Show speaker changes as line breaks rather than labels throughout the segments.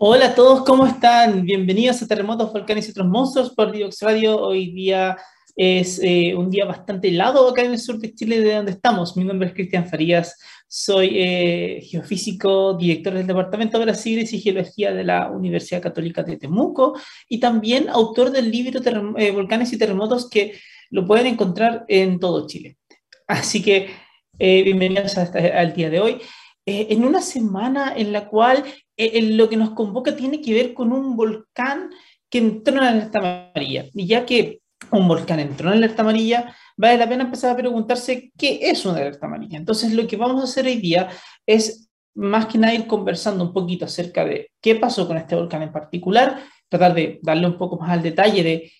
Hola a todos, ¿cómo están? Bienvenidos a Terremotos, Volcanes y otros monstruos por Diox Radio. Hoy día es eh, un día bastante helado acá en el sur de Chile, de donde estamos. Mi nombre es Cristian Farías, soy eh, geofísico, director del Departamento de Brasiles y Geología de la Universidad Católica de Temuco y también autor del libro eh, Volcanes y Terremotos que lo pueden encontrar en todo Chile. Así que bienvenidos al día de hoy. en una semana en la cual lo que nos convoca tiene que ver con un volcán que entró en la alerta amarilla. Y ya que un volcán entró en la alerta amarilla, vale la pena empezar a preguntarse qué es una alerta amarilla. Entonces, lo que vamos a hacer hoy día es más que nada ir conversando un poquito acerca de qué pasó con este volcán en particular, tratar de darle un poco más al detalle de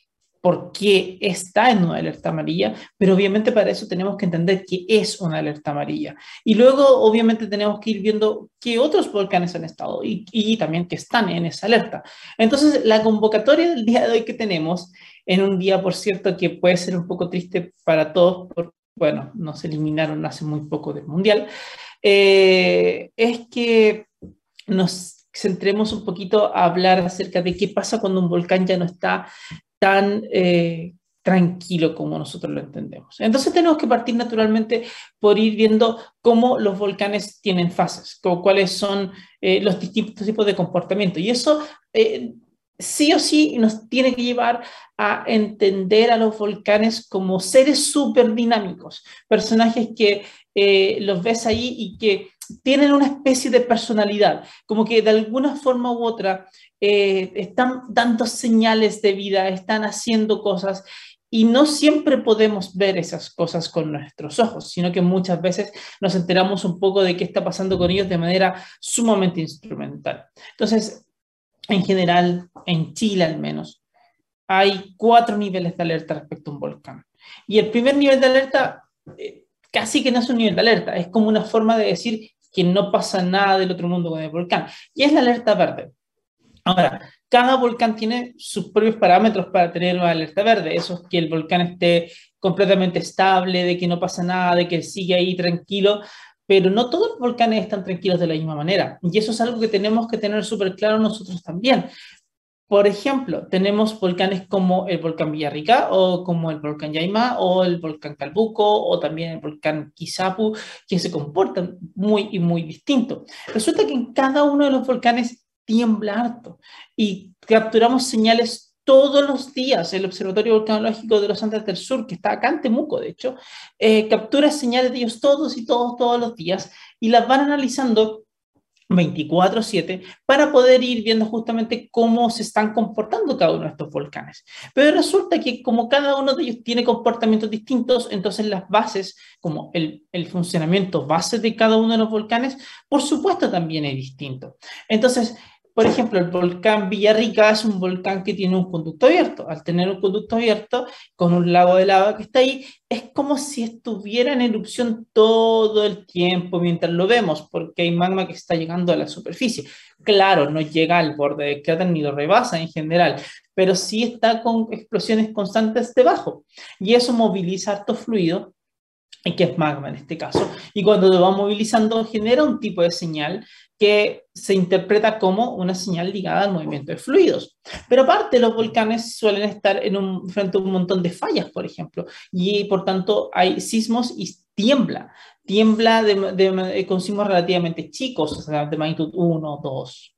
por qué está en una alerta amarilla, pero obviamente para eso tenemos que entender qué es una alerta amarilla. Y luego, obviamente, tenemos que ir viendo qué otros volcanes han estado y, y también que están en esa alerta. Entonces, la convocatoria del día de hoy que tenemos, en un día, por cierto, que puede ser un poco triste para todos, porque, bueno, nos eliminaron hace muy poco del Mundial, eh, es que nos centremos un poquito a hablar acerca de qué pasa cuando un volcán ya no está tan eh, tranquilo como nosotros lo entendemos. Entonces tenemos que partir naturalmente por ir viendo cómo los volcanes tienen fases, cuáles son eh, los distintos tipos de comportamiento. Y eso eh, sí o sí nos tiene que llevar a entender a los volcanes como seres súper dinámicos, personajes que los ves ahí y que tienen una especie de personalidad, como que de alguna forma u otra eh, están dando señales de vida, están haciendo cosas y no siempre podemos ver esas cosas con nuestros ojos, sino que muchas veces nos enteramos un poco de qué está pasando con ellos de manera sumamente instrumental. Entonces, en general, en Chile al menos, hay cuatro niveles de alerta respecto a un volcán. Y el primer nivel de alerta eh, casi que no es un nivel de alerta, es como una forma de decir que no pasa nada del otro mundo con el volcán. Y es la alerta verde. Ahora, cada volcán tiene sus propios parámetros para tener una alerta verde. Eso es que el volcán esté completamente estable, de que no pasa nada, de que sigue ahí tranquilo, pero no todos los volcanes están tranquilos de la misma manera. Y eso es algo que tenemos que tener súper claro nosotros también. Por ejemplo, tenemos volcanes como el volcán Villarrica o como el volcán Yaima o el volcán Calbuco o también el volcán Kisapu que se comportan muy y muy distinto. Resulta que en cada uno de los volcanes tiembla harto y capturamos señales todos los días. El Observatorio Volcanológico de los Andes del Sur, que está acá en Temuco, de hecho, eh, captura señales de ellos todos y todos, todos los días y las van analizando 24/7 para poder ir viendo justamente cómo se están comportando cada uno de estos volcanes. Pero resulta que como cada uno de ellos tiene comportamientos distintos, entonces las bases, como el, funcionamiento base de cada uno de los volcanes, por supuesto también es distinto. Entonces, por ejemplo, el volcán Villarrica es un volcán que tiene un conducto abierto. Al tener un conducto abierto con un lago de lava que está ahí, es como si estuviera en erupción todo el tiempo mientras lo vemos, porque hay magma que está llegando a la superficie. Claro, no llega al borde del cráter ni lo rebasa en general, pero sí está con explosiones constantes debajo. Y eso moviliza harto fluido que es magma en este caso, y cuando lo va movilizando genera un tipo de señal que se interpreta como una señal ligada al movimiento de fluidos. Pero aparte, los volcanes suelen estar en frente a un montón de fallas, por ejemplo, y por tanto hay sismos y tiembla. Tiembla de, de, con sismos relativamente chicos, o sea, de magnitud 1, 2,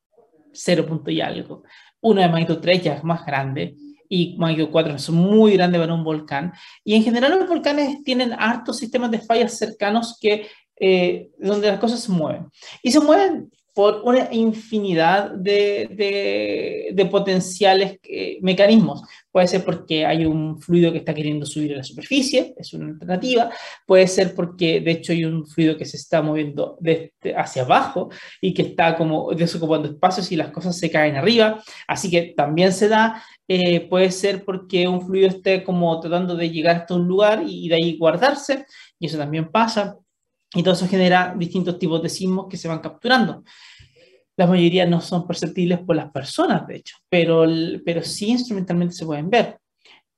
0 y algo. Uno de magnitud 3 ya es más grande y magnitud 4 es muy grande para un volcán. Y en general los volcanes tienen hartos sistemas de fallas cercanos que eh, donde las cosas se mueven. Y se mueven por una infinidad de, potenciales eh, mecanismos. Puede ser porque hay un fluido que está queriendo subir a la superficie, es una alternativa. Puede ser porque, de hecho, hay un fluido que se está moviendo hacia abajo y que está como desocupando espacios y las cosas se caen arriba. Así que también se da. Eh, puede ser porque un fluido esté como tratando de llegar hasta un lugar y de ahí guardarse, y eso también pasa. Y todo eso genera distintos tipos de sismos que se van capturando. La mayoría no son perceptibles por las personas, de hecho, pero, pero sí instrumentalmente se pueden ver.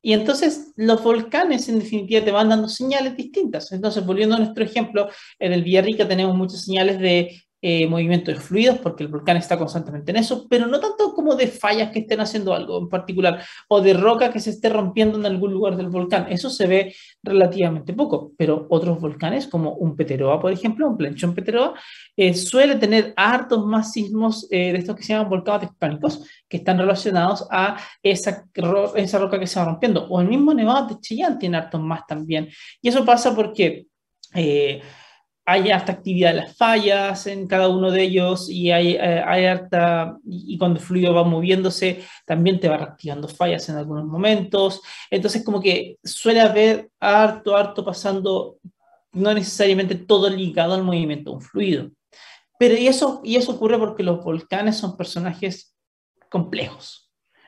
Y entonces los volcanes en definitiva te van dando señales distintas. Entonces, volviendo a nuestro ejemplo, en el Villarrica tenemos muchas señales de eh, movimiento de fluidos, porque el volcán está constantemente en eso, pero no tanto como de fallas que estén haciendo algo en particular, o de roca que se esté rompiendo en algún lugar del volcán. Eso se ve relativamente poco, pero otros volcanes, como un Peteroa, por ejemplo, un planchón Peteroa, eh, suele tener hartos más sismos eh, de estos que se llaman volcanes tectónicos, que están relacionados a esa, esa roca que se va rompiendo. O el mismo Nevado de Chillán tiene hartos más también. Y eso pasa porque... Eh, hay harta actividad de las fallas en cada uno de ellos y hay, eh, hay harta, y cuando el fluido va moviéndose, también te va reactivando fallas en algunos momentos. Entonces, como que suele haber harto, harto pasando, no necesariamente todo ligado al movimiento de un fluido. Pero y eso, y eso ocurre porque los volcanes son personajes complejos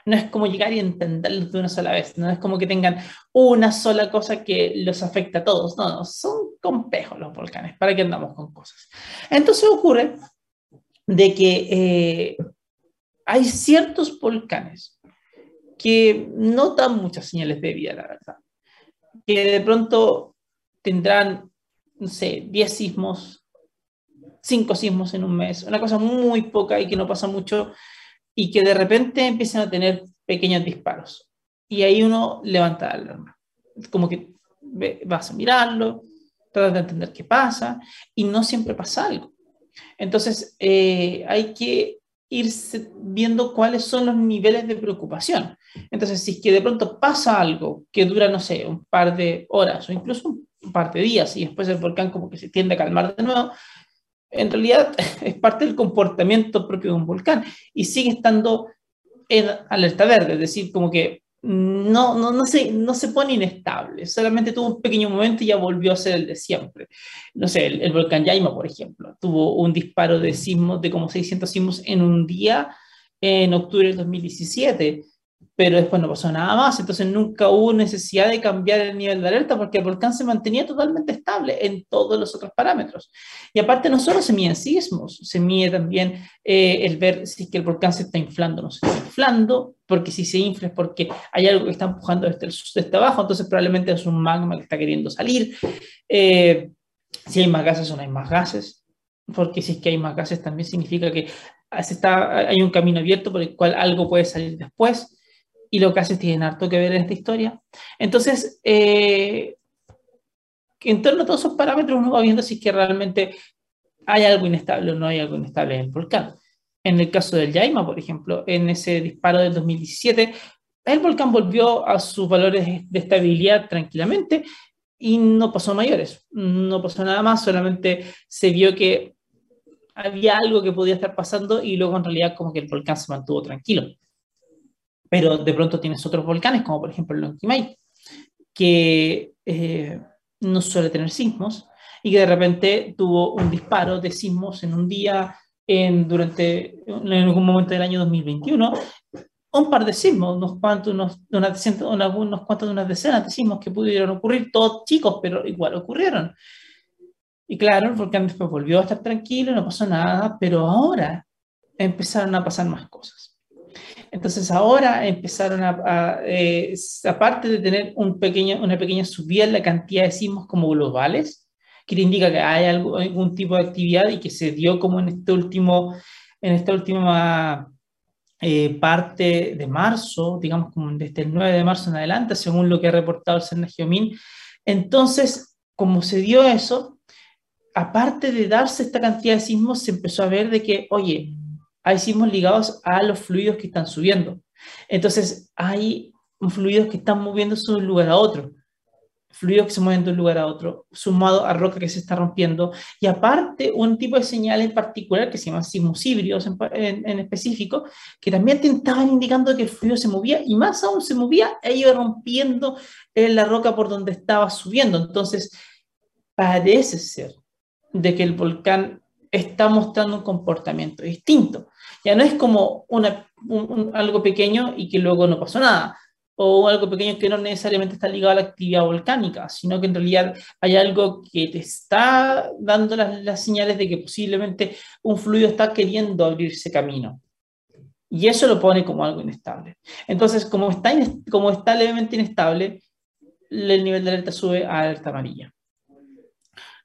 no es como llegar y entenderlos de una sola vez, no es como que tengan una sola cosa que los afecta a todos, no, no, son complejos los volcanes, ¿para qué andamos con cosas? Entonces ocurre de que eh, hay ciertos volcanes que no dan muchas señales de vida, la verdad, que de pronto tendrán, no sé, 10 sismos, 5 sismos en un mes, una cosa muy poca y que no pasa mucho, y que de repente empiezan a tener pequeños disparos. Y ahí uno levanta la alarma. Como que vas a mirarlo, tratas de entender qué pasa, y no siempre pasa algo. Entonces, eh, hay que ir viendo cuáles son los niveles de preocupación. Entonces, si es que de pronto pasa algo que dura, no sé, un par de horas o incluso un par de días y después el volcán como que se tiende a calmar de nuevo, en realidad es parte del comportamiento propio de un volcán y sigue estando en alerta verde, es decir, como que no, no, no, se, no se pone inestable, solamente tuvo un pequeño momento y ya volvió a ser el de siempre. No sé, el, volcán Yaima, por ejemplo, tuvo un disparo de sismos de como 600 sismos en un día en octubre del 2017 pero después no pasó nada más, entonces nunca hubo necesidad de cambiar el nivel de alerta porque el volcán se mantenía totalmente estable en todos los otros parámetros. Y aparte no solo se miden sismos, se mide también eh, el ver si es que el volcán se está inflando o no se está inflando, porque si se infla es porque hay algo que está empujando desde, el, desde abajo, entonces probablemente es un magma que está queriendo salir. Eh, si hay más gases o no hay más gases, porque si es que hay más gases también significa que se está, hay un camino abierto por el cual algo puede salir después y los gases tienen harto que ver en esta historia. Entonces, eh, en torno a todos esos parámetros uno va viendo si es que realmente hay algo inestable o no hay algo inestable en el volcán. En el caso del Yaima, por ejemplo, en ese disparo del 2017, el volcán volvió a sus valores de estabilidad tranquilamente y no pasó mayores, no pasó nada más, solamente se vio que había algo que podía estar pasando y luego en realidad como que el volcán se mantuvo tranquilo pero de pronto tienes otros volcanes, como por ejemplo el Lonquimay, que eh, no suele tener sismos y que de repente tuvo un disparo de sismos en un día, en, durante en algún momento del año 2021, un par de sismos, unos cuantos, unos, unas, unos cuantos unas decenas de sismos que pudieron ocurrir, todos chicos, pero igual ocurrieron. Y claro, el volcán después volvió a estar tranquilo, no pasó nada, pero ahora empezaron a pasar más cosas. Entonces ahora empezaron a, eh, aparte de tener una pequeña subida en la cantidad de sismos como globales, que indica que hay algún tipo de actividad y que se dio como en este último, esta última eh, parte de marzo, digamos desde el 9 de marzo en adelante, según lo que ha reportado el Cerna Geomín. Entonces, como se dio eso, aparte de darse esta cantidad de sismos, se empezó a ver de que, oye, hay sismos ligados a los fluidos que están subiendo. Entonces, hay fluidos que están moviéndose de un lugar a otro, fluidos que se mueven de un lugar a otro, sumado a roca que se está rompiendo, y aparte un tipo de señal en particular que se llama sismos híbridos en, específico, que también te estaban indicando que el fluido se movía, y más aún se movía e iba rompiendo la roca por donde estaba subiendo. Entonces, parece ser de que el volcán está mostrando un comportamiento distinto. Ya no es como una, algo pequeño y que luego no pasó nada, o algo pequeño que no necesariamente está ligado a la actividad volcánica, sino que en realidad hay algo que te está dando las, señales de que posiblemente un fluido está queriendo abrirse camino. Y eso lo pone como algo inestable. Entonces, como está, como está levemente inestable, el nivel de alerta sube a alerta amarilla.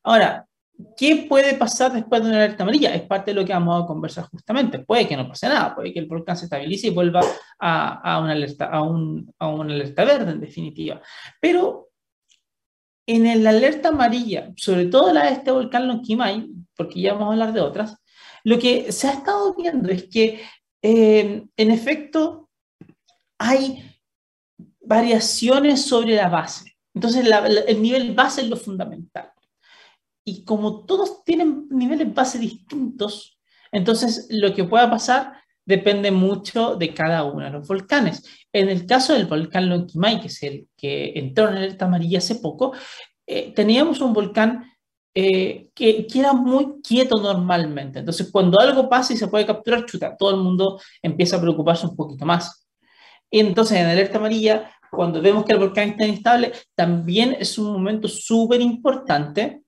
Ahora, ¿Qué puede pasar después de una alerta amarilla? Es parte de lo que vamos a conversar justamente. Puede que no pase nada, puede que el volcán se estabilice y vuelva a, una, alerta, a, un, a una alerta verde, en definitiva. Pero en la alerta amarilla, sobre todo la de este volcán Lonquimay, porque ya vamos a hablar de otras, lo que se ha estado viendo es que, eh, en efecto, hay variaciones sobre la base. Entonces, el nivel base es lo fundamental. Y como todos tienen niveles base distintos, entonces lo que pueda pasar depende mucho de cada uno de los volcanes. En el caso del volcán Lonquimay, que es el que entró en alerta amarilla hace poco, eh, teníamos un volcán eh, que, que, era muy quieto normalmente. Entonces, cuando algo pasa y se puede capturar, chuta, todo el mundo empieza a preocuparse un poquito más. Y entonces, en alerta amarilla, cuando vemos que el volcán está inestable, también es un momento súper importante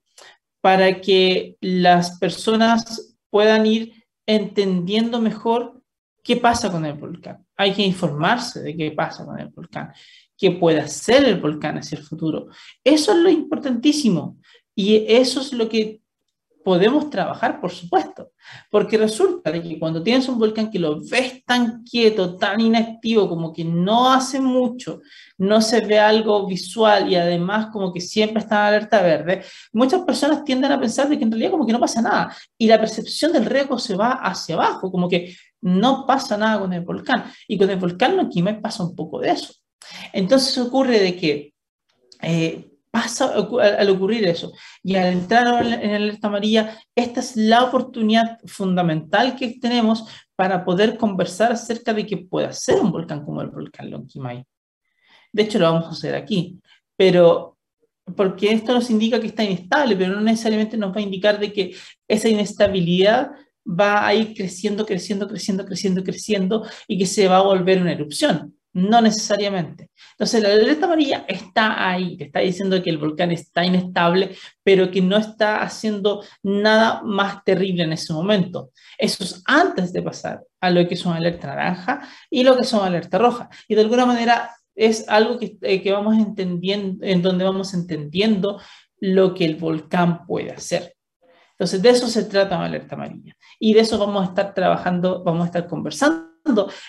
para que las personas puedan ir entendiendo mejor qué pasa con el volcán. Hay que informarse de qué pasa con el volcán, qué puede hacer el volcán hacia el futuro. Eso es lo importantísimo y eso es lo que podemos trabajar, por supuesto, porque resulta que cuando tienes un volcán que lo ves tan quieto, tan inactivo, como que no hace mucho, no se ve algo visual y además como que siempre está en alerta verde, muchas personas tienden a pensar de que en realidad como que no pasa nada y la percepción del riesgo se va hacia abajo, como que no pasa nada con el volcán y con el volcán me pasa un poco de eso. Entonces ocurre de que eh, pasa al ocurrir eso. Y al entrar en la alerta amarilla, esta es la oportunidad fundamental que tenemos para poder conversar acerca de que pueda ser un volcán como el volcán Lonquimay. De hecho, lo vamos a hacer aquí. Pero, porque esto nos indica que está inestable, pero no necesariamente nos va a indicar de que esa inestabilidad va a ir creciendo, creciendo, creciendo, creciendo, creciendo y que se va a volver una erupción. No necesariamente. Entonces, la alerta amarilla está ahí, está diciendo que el volcán está inestable, pero que no está haciendo nada más terrible en ese momento. Eso es antes de pasar a lo que una alerta naranja y lo que son alerta roja. Y de alguna manera es algo que, eh, que vamos entendiendo, en donde vamos entendiendo lo que el volcán puede hacer. Entonces, de eso se trata una alerta amarilla. Y de eso vamos a estar trabajando, vamos a estar conversando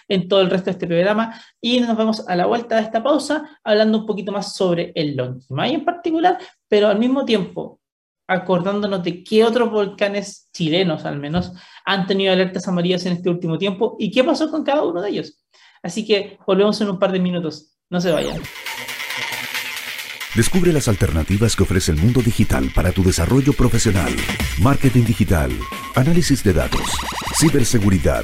en todo el resto de este programa y nos vemos a la vuelta de esta pausa hablando un poquito más sobre el Lonquimay en particular, pero al mismo tiempo acordándonos de qué otros volcanes chilenos al menos han tenido alertas amarillas en este último tiempo y qué pasó con cada uno de ellos. Así que volvemos en un par de minutos. No se vayan.
Descubre las alternativas que ofrece el mundo digital para tu desarrollo profesional. Marketing digital, análisis de datos, ciberseguridad,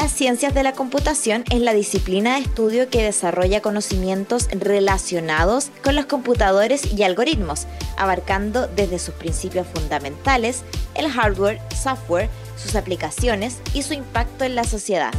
Las ciencias de la computación es la disciplina de estudio que desarrolla conocimientos relacionados con los computadores y algoritmos, abarcando desde sus principios fundamentales, el hardware, software, sus aplicaciones y su impacto en la sociedad.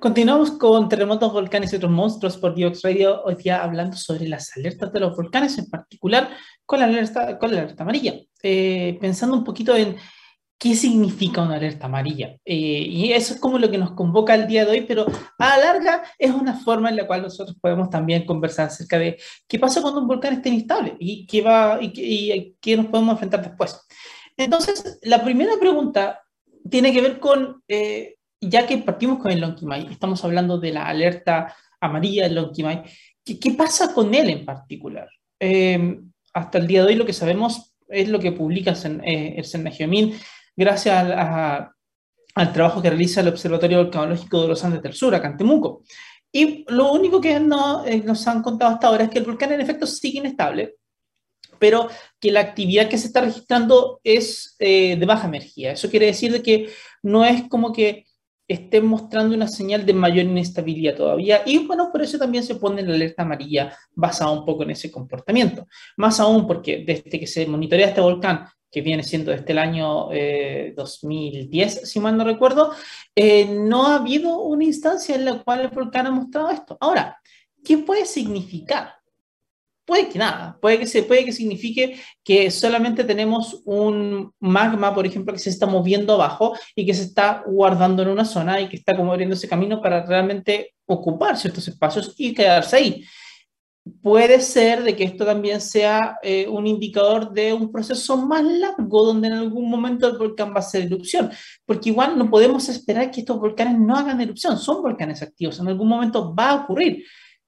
Continuamos con terremotos, volcanes y otros monstruos por Diox Radio, hoy día hablando sobre las alertas de los volcanes, en particular con la alerta, con la alerta amarilla, eh, pensando un poquito en qué significa una alerta amarilla. Eh, y eso es como lo que nos convoca el día de hoy, pero a la larga es una forma en la cual nosotros podemos también conversar acerca de qué pasa cuando un volcán está inestable y qué, va, y y qué nos podemos enfrentar después. Entonces, la primera pregunta tiene que ver con... Eh, ya que partimos con el Lonquimay, estamos hablando de la alerta amarilla del Lonquimay, ¿qué, ¿qué, pasa con él en particular? Eh, hasta el día de hoy lo que sabemos es lo que publica eh, el Sennagiomín gracias a, al trabajo que realiza el Observatorio Volcanológico de los Andes del Sur, acá en Temuco. Y lo único que no, eh, nos han contado hasta ahora es que el volcán en efecto sigue inestable, pero que la actividad que se está registrando es eh, de baja energía. Eso quiere decir de que no es como que estén mostrando una señal de mayor inestabilidad todavía. Y bueno, por eso también se pone la alerta amarilla basada un poco en ese comportamiento. Más aún porque desde que se monitorea este volcán, que viene siendo desde el año 2010, eh, si mal no recuerdo, eh, no ha habido una instancia en la cual el volcán ha mostrado esto. Ahora, ¿qué puede significar? Puede que nada, puede que, se, puede que signifique que solamente tenemos un magma, por ejemplo, que se está moviendo abajo y que se está guardando en una zona y que está como abriendo ese camino para realmente ocupar ciertos espacios y quedarse ahí. Puede ser de que esto también sea eh, un indicador de un proceso más largo donde en algún momento el volcán va a hacer erupción, porque igual no podemos esperar que estos volcanes no hagan erupción, son volcanes activos, en algún momento va a ocurrir.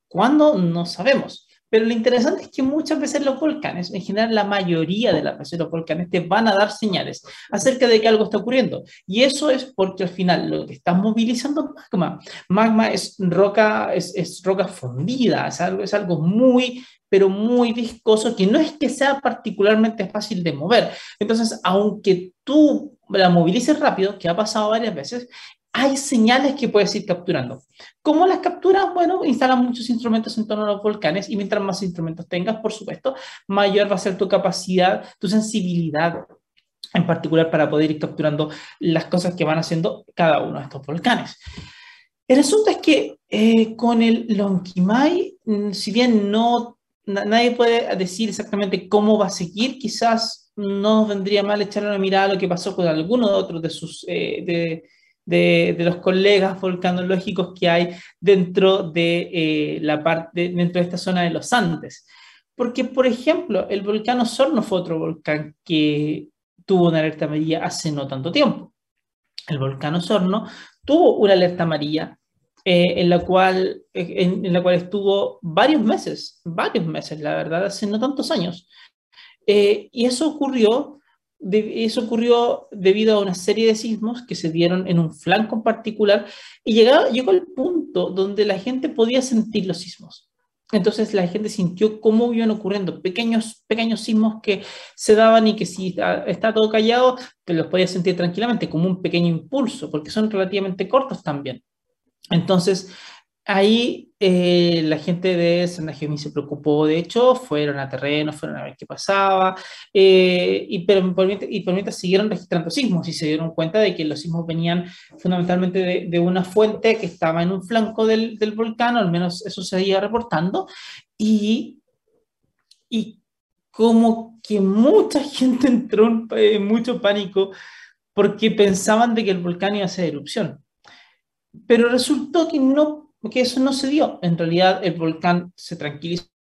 ¿Cuándo? No sabemos. Pero lo interesante es que muchas veces los volcanes, en general la mayoría de las veces los volcanes te van a dar señales acerca de que algo está ocurriendo. Y eso es porque al final lo que está movilizando es magma. Magma es roca, es, es roca fundida, es algo, es algo muy pero muy viscoso, que no es que sea particularmente fácil de mover. Entonces, aunque tú la movilices rápido, que ha pasado varias veces, hay señales que puedes ir capturando. ¿Cómo las capturas? Bueno, instalan muchos instrumentos en torno a los volcanes y mientras más instrumentos tengas, por supuesto, mayor va a ser tu capacidad, tu sensibilidad en particular para poder ir capturando las cosas que van haciendo cada uno de estos volcanes. El asunto es que eh, con el Lonquimay, mm, si bien no nadie puede decir exactamente cómo va a seguir, quizás no vendría mal echarle una mirada a lo que pasó con alguno de otros de sus eh, de, de, los colegas volcanológicos que hay dentro de, eh, la parte, dentro de esta zona de los Andes. Porque, por ejemplo, el volcán Osorno fue otro volcán que tuvo una alerta amarilla hace no tanto tiempo. El volcán Osorno tuvo una alerta amarilla eh, en, la cual, en, la cual estuvo varios meses, varios meses, la verdad, hace no tantos años. Eh, y eso ocurrió eso ocurrió debido a una serie de sismos que se dieron en un flanco en particular y llegó, llegó el punto donde la gente podía sentir los sismos. Entonces la gente sintió cómo iban ocurriendo pequeños, pequeños sismos que se daban y que si está, todo callado, te los podía sentir tranquilamente como un pequeño impulso, porque son relativamente cortos también. Entonces, Ahí eh, la gente de Sandagemi se preocupó, de hecho, fueron a terreno, fueron a ver qué pasaba, eh, y, pero por, y por mientras siguieron registrando sismos y se dieron cuenta de que los sismos venían fundamentalmente de, una fuente que estaba en un flanco del, del, volcán, al menos eso se iba reportando, y, y como que mucha gente entró en mucho pánico porque pensaban de que el volcán iba a hacer erupción. Pero resultó que no que eso no se dio. En realidad el volcán se tranquilizó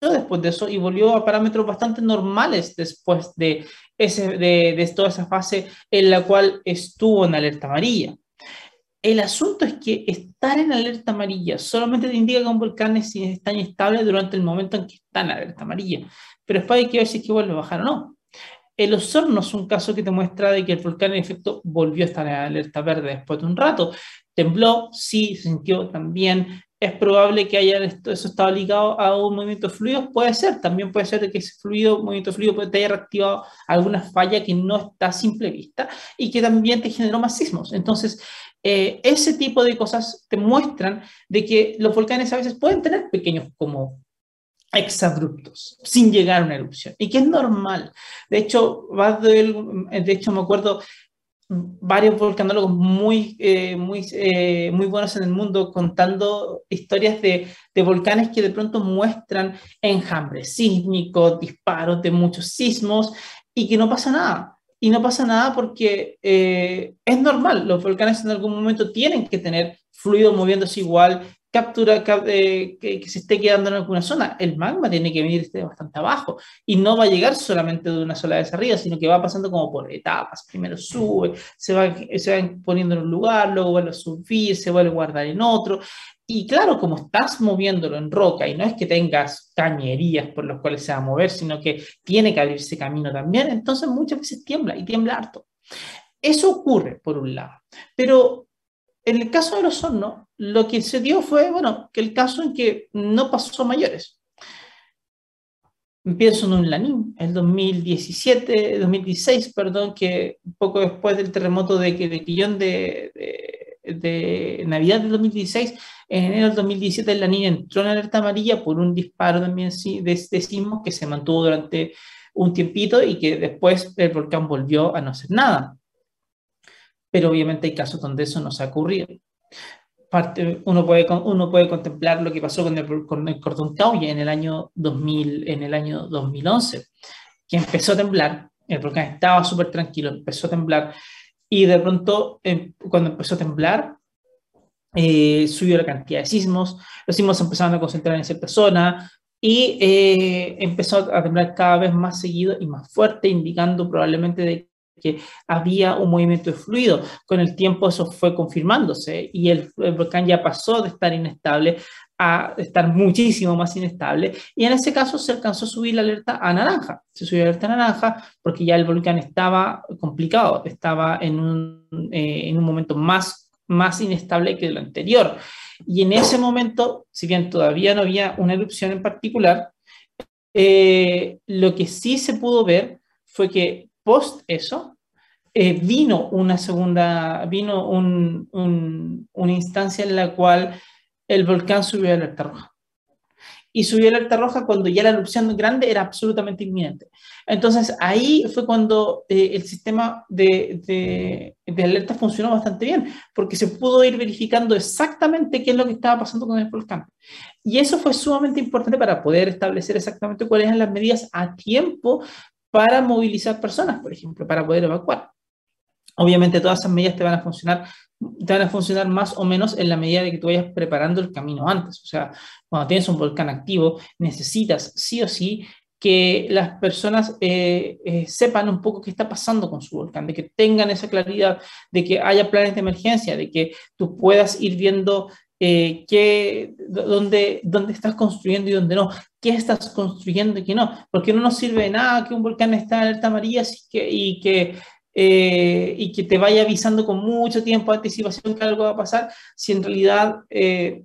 después de eso y volvió a parámetros bastante normales después de, ese, de, toda esa fase en la cual estuvo en alerta amarilla. El asunto es que estar en alerta amarilla solamente te indica que un volcán está inestable durante el momento en que está en alerta amarilla, pero después hay que ver si es que vuelve a bajar o no. El Osorno es un caso que te muestra de que el volcán en efecto volvió a estar en alerta verde después de un rato, tembló, sí, se sintió también. Es probable que haya eso estado ligado a un movimiento fluido, puede ser, también puede ser que ese fluido, movimiento fluido puede haya reactivado alguna falla que no está a simple vista y que también te generó más sismos. Entonces, eh, ese tipo de cosas te muestran de que los volcanes a veces pueden tener pequeños como exabruptos, sin llegar a una erupción, y que es normal. De hecho, de hecho me acuerdo, varios volcanólogos muy, eh, muy, eh, muy buenos en el mundo contando historias de, de, volcanes que de pronto muestran enjambres sísmicos, disparos de muchos sismos y que no pasa nada. Y no pasa nada porque eh, es normal, los volcanes en algún momento tienen que tener fluido moviéndose igual, captura eh, que, se esté quedando en alguna zona. El magma tiene que venir bastante abajo y no va a llegar solamente de una sola vez arriba, sino que va pasando como por etapas. Primero sube, se va, se va poniendo en un lugar, luego vuelve a subir, se vuelve a guardar en otro. Y claro, como estás moviéndolo en roca y no es que tengas cañerías por las cuales se va a mover, sino que tiene que abrirse camino también, entonces muchas veces tiembla y tiembla harto. Eso ocurre por un lado, pero en el caso de los hornos, lo que se dio fue, bueno, que el caso en que no pasó mayores. Empiezo en un Lanín, el 2017, 2016, perdón, que poco después del terremoto de, de Quillón de, de Navidad del 2016, en enero del 2017 la niña entró en alerta amarilla por un disparo también de, de sismo que se mantuvo durante un tiempito y que después el volcán volvió a no hacer nada. Pero obviamente hay casos donde eso no se ha ocurrido. Parte, uno, puede, uno puede contemplar lo que pasó con el, con el cordón Cauye en el año 2000, en el año 2011, que empezó a temblar, el volcán estaba súper tranquilo, empezó a temblar, y de pronto, em, cuando empezó a temblar, eh, subió la cantidad de sismos, los sismos empezaron a concentrar en cierta zona, y eh, empezó a temblar cada vez más seguido y más fuerte, indicando probablemente de que había un movimiento de fluido. Con el tiempo eso fue confirmándose y el, volcán ya pasó de estar inestable a estar muchísimo más inestable y en ese caso se alcanzó a subir la alerta a naranja. Se subió la alerta a naranja porque ya el volcán estaba complicado, estaba en un, eh, en un momento más, más inestable que el anterior. Y en ese momento, si bien todavía no había una erupción en particular, eh, lo que sí se pudo ver fue que post eso eh, vino una segunda, vino un, una instancia en la cual el volcán subió a alerta roja y subió alerta roja cuando ya la erupción grande era absolutamente inminente. Entonces ahí fue cuando eh, el sistema de, de, de, alerta funcionó bastante bien, porque se pudo ir verificando exactamente qué es lo que estaba pasando con el volcán. Y eso fue sumamente importante para poder establecer exactamente cuáles eran las medidas a tiempo para movilizar personas, por ejemplo, para poder evacuar. Obviamente todas esas medidas te van a funcionar van a funcionar más o menos en la medida de que tú vayas preparando el camino antes. O sea, cuando tienes un volcán activo, necesitas sí o sí que las personas eh, eh, sepan un poco qué está pasando con su volcán, de que tengan esa claridad, de que haya planes de emergencia, de que tú puedas ir viendo eh, qué, dónde, dónde estás construyendo y dónde no, qué estás construyendo y qué no, porque no nos sirve de nada que un volcán esté en alerta amarilla y que, y que eh, y que te vaya avisando con mucho tiempo de anticipación que algo va a pasar, si en realidad eh,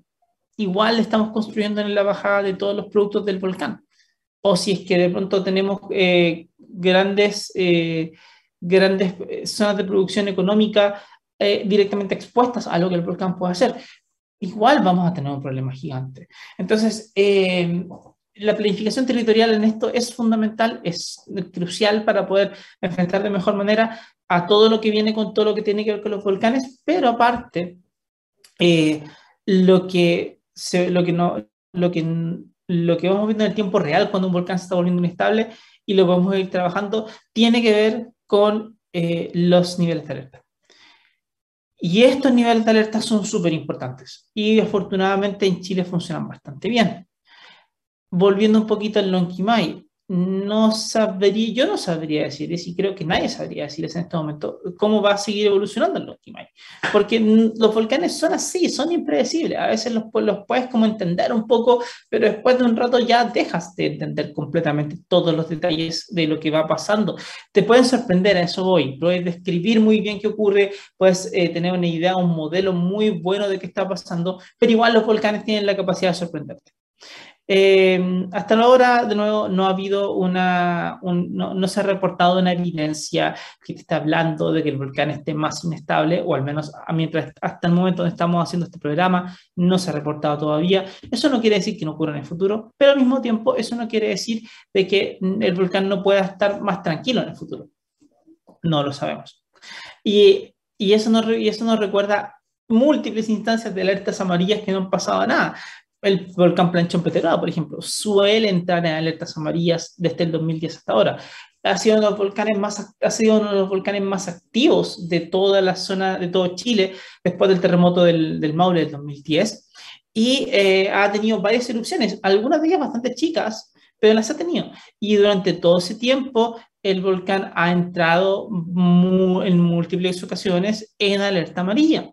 igual estamos construyendo en la bajada de todos los productos del volcán. O si es que de pronto tenemos eh, grandes, grandes zonas de producción económica directamente expuestas a lo que el volcán puede hacer, igual vamos a tener un problema gigante. Entonces, la planificación territorial en esto es fundamental, es crucial para poder enfrentar de mejor manera a todo lo que viene con todo lo que tiene que ver con los volcanes, pero aparte, eh, lo, que lo, que no, lo, que, lo que vamos viendo en el tiempo real cuando un volcán se está volviendo inestable y lo vamos a ir trabajando, tiene que ver con eh, los niveles de alerta. Y estos niveles de alerta son súper importantes y afortunadamente en Chile funcionan bastante bien volviendo un poquito al Lonquimay, no sabría, yo no sabría decir, y creo que nadie sabría decir en este momento, cómo va a seguir evolucionando el Lonquimay. Porque los volcanes son así, son impredecibles. A veces los, los puedes como entender un poco, pero después de un rato ya dejas de entender completamente todos los detalles de lo que va pasando. Te pueden sorprender, a eso voy. Puedes describir muy bien qué ocurre, puedes eh, tener una idea, un modelo muy bueno de qué está pasando, pero igual los volcanes tienen la capacidad de sorprenderte. Eh, hasta ahora, de nuevo, no ha habido una, no, se ha reportado una evidencia que te está hablando de que el volcán esté más inestable, o al menos mientras hasta el momento donde estamos haciendo este programa, no se ha reportado todavía. Eso no quiere decir que no ocurra en el futuro, pero al mismo tiempo eso no quiere decir de que el volcán no pueda estar más tranquilo en el futuro. No lo sabemos. Y, y eso, nos, y eso nos recuerda múltiples instancias de alertas amarillas que no han pasado nada el volcán Planchón Peteroa, por ejemplo, suele entrar en alertas amarillas desde el 2010 hasta ahora. Ha sido, uno de los volcanes más, ha sido uno de los volcanes más activos de toda la zona, de todo Chile, después del terremoto del, del Maule del 2010, y eh, ha tenido varias erupciones, algunas de ellas bastante chicas, pero las ha tenido. Y durante todo ese tiempo, el volcán ha entrado en múltiples ocasiones en alerta amarilla.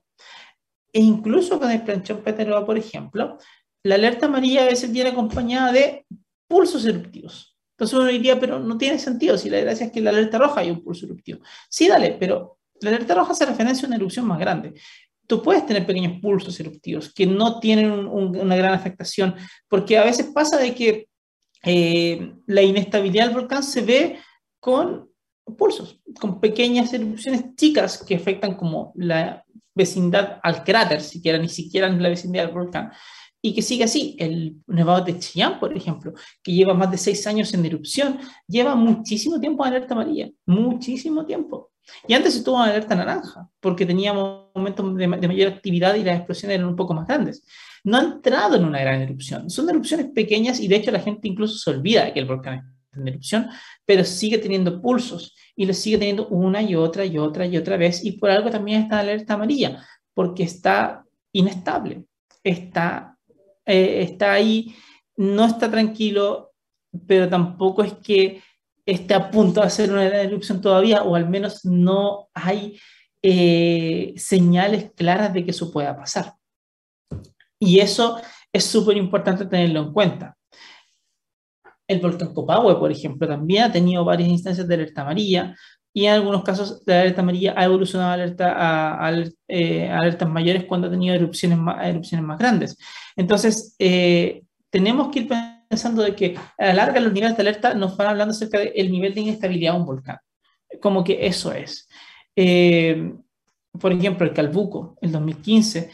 E incluso con el planchón Peteroa, por ejemplo, la alerta amarilla a veces viene acompañada de pulsos eruptivos. Entonces uno diría, pero no tiene sentido si la gracia es que en la alerta roja hay un pulso eruptivo. Sí, dale, pero la alerta roja se referencia a una erupción más grande. Tú puedes tener pequeños pulsos eruptivos que no tienen una gran afectación, porque a veces pasa de que eh, la inestabilidad del volcán se ve con pulsos, con pequeñas erupciones chicas que afectan como la vecindad al cráter, siquiera ni siquiera la vecindad del volcán, y que sigue así. El Nevado de Chillán, por ejemplo, que lleva más de seis años en erupción, lleva muchísimo tiempo en alerta amarilla, muchísimo tiempo. Y antes estuvo en alerta naranja, porque teníamos momentos de, de, mayor actividad y las explosiones eran un poco más grandes. No ha entrado en una gran erupción. Son erupciones pequeñas y de hecho la gente incluso se olvida de que el volcán está en erupción, pero sigue teniendo pulsos y lo sigue teniendo una y otra y otra y otra vez. Y por algo también está en alerta amarilla, porque está inestable, está, eh, está ahí, no está tranquilo, pero tampoco es que está a punto de hacer una erupción todavía, o al menos no hay eh, señales claras de que eso pueda pasar. Y eso es súper importante tenerlo en cuenta. El volcán Copahue, por ejemplo, también ha tenido varias instancias de alerta amarilla y en algunos casos la alerta amarilla ha evolucionado a, alerta, a, eh, alertas mayores cuando ha tenido erupciones más, erupciones más grandes. Entonces, eh, tenemos que ir pensando de que a la larga los niveles de alerta nos van hablando acerca del nivel de inestabilidad de un volcán. Como que eso es. Eh, por ejemplo, el Calbuco, el 2015,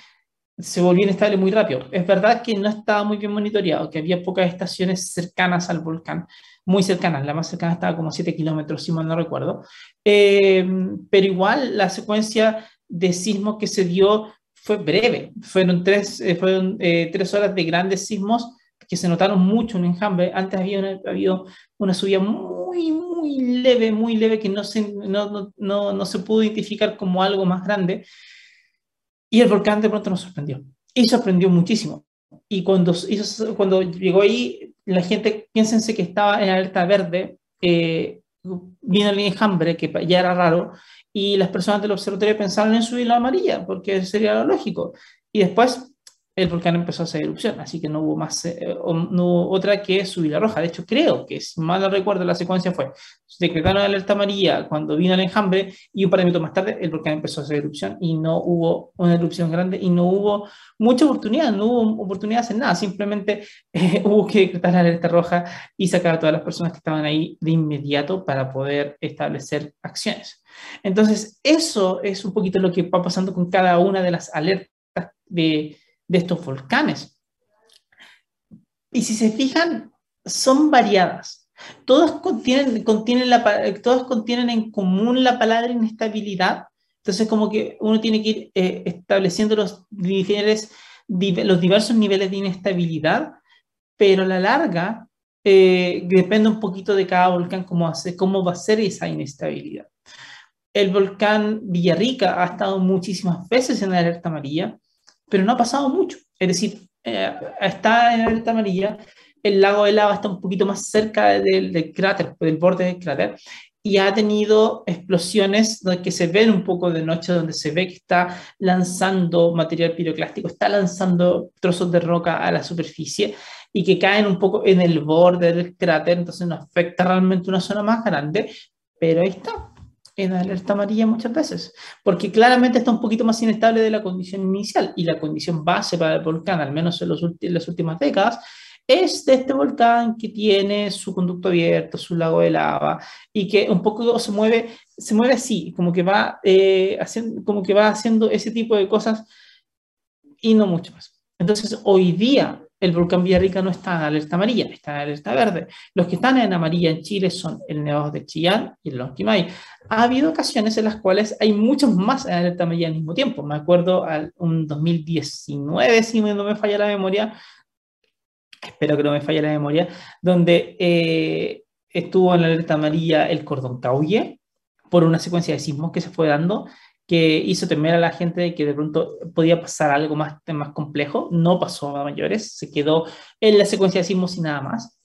se volvió inestable muy rápido. Es verdad que no estaba muy bien monitoreado, que había pocas estaciones cercanas al volcán, muy cercanas. La más cercana estaba como 7 kilómetros, si mal no recuerdo. Eh, pero igual la secuencia de sismos que se dio fue breve. Fueron tres, eh, fueron, eh, tres horas de grandes sismos que se notaron mucho en enjambre. Antes había una, había una subida muy, muy leve, muy leve, que no se, no, no, no, no se pudo identificar como algo más grande. Y el volcán de pronto nos sorprendió. Y sorprendió muchísimo. Y cuando, hizo, cuando llegó ahí, la gente, piénsense que estaba en alerta verde, eh, vino el enjambre, que ya era raro, y las personas del observatorio pensaron en subir la amarilla, porque sería lo lógico. Y después el volcán empezó a hacer erupción, así que no hubo más, eh, no otra que subir la roja. De hecho, creo que, si mal no recuerdo, la secuencia fue, decretaron alerta amarilla cuando vino el enjambre y un par de minutos más tarde el volcán empezó a hacer erupción y no hubo una erupción grande y no hubo mucha oportunidad, no hubo oportunidad de hacer nada, simplemente eh, hubo que decretar la alerta roja y sacar a todas las personas que estaban ahí de inmediato para poder establecer acciones. Entonces, eso es un poquito lo que va pasando con cada una de las alertas de de estos volcanes. Y si se fijan, son variadas. Todos contienen, contienen, la, contienen en común la palabra inestabilidad. Entonces, como que uno tiene que ir eh, estableciendo los, niveles, los diversos niveles de inestabilidad, pero a la larga eh, depende un poquito de cada volcán cómo, hace, cómo va a ser esa inestabilidad. El volcán Villarrica ha estado muchísimas veces en alerta amarilla pero no ha pasado mucho. Es decir, eh, está en alerta amarilla, el lago de lava está un poquito más cerca del, cráter, del borde del cráter, y ha tenido explosiones que se ven un poco de noche, donde se ve que está lanzando material piroclástico, está lanzando trozos de roca a la superficie y que caen un poco en el borde del cráter, entonces no afecta realmente una zona más grande, pero ahí está, en alerta amarilla muchas veces, porque claramente está un poquito más inestable de la condición inicial y la condición base para el volcán, al menos en, los en las últimas décadas, es de este volcán que tiene su conducto abierto, su lago de lava y que un poco se mueve, se mueve así, como que va, eh, haciendo, como que va haciendo ese tipo de cosas y no mucho más. Entonces, hoy día el volcán Villarrica no está en alerta amarilla, está en alerta verde. Los que están en amarilla en Chile son el Nevado de Chillán y el Lonquimay. Ha habido ocasiones en las cuales hay muchos más en alerta amarilla al mismo tiempo. Me acuerdo al un 2019, si no me falla la memoria, espero que no me falle la memoria, donde eh, estuvo en alerta amarilla el cordón Cauye por una secuencia de sismos que se fue dando que hizo temer a la gente de que de pronto podía pasar algo más, más complejo. No pasó a mayores, se quedó en la secuencia de sismos y nada más.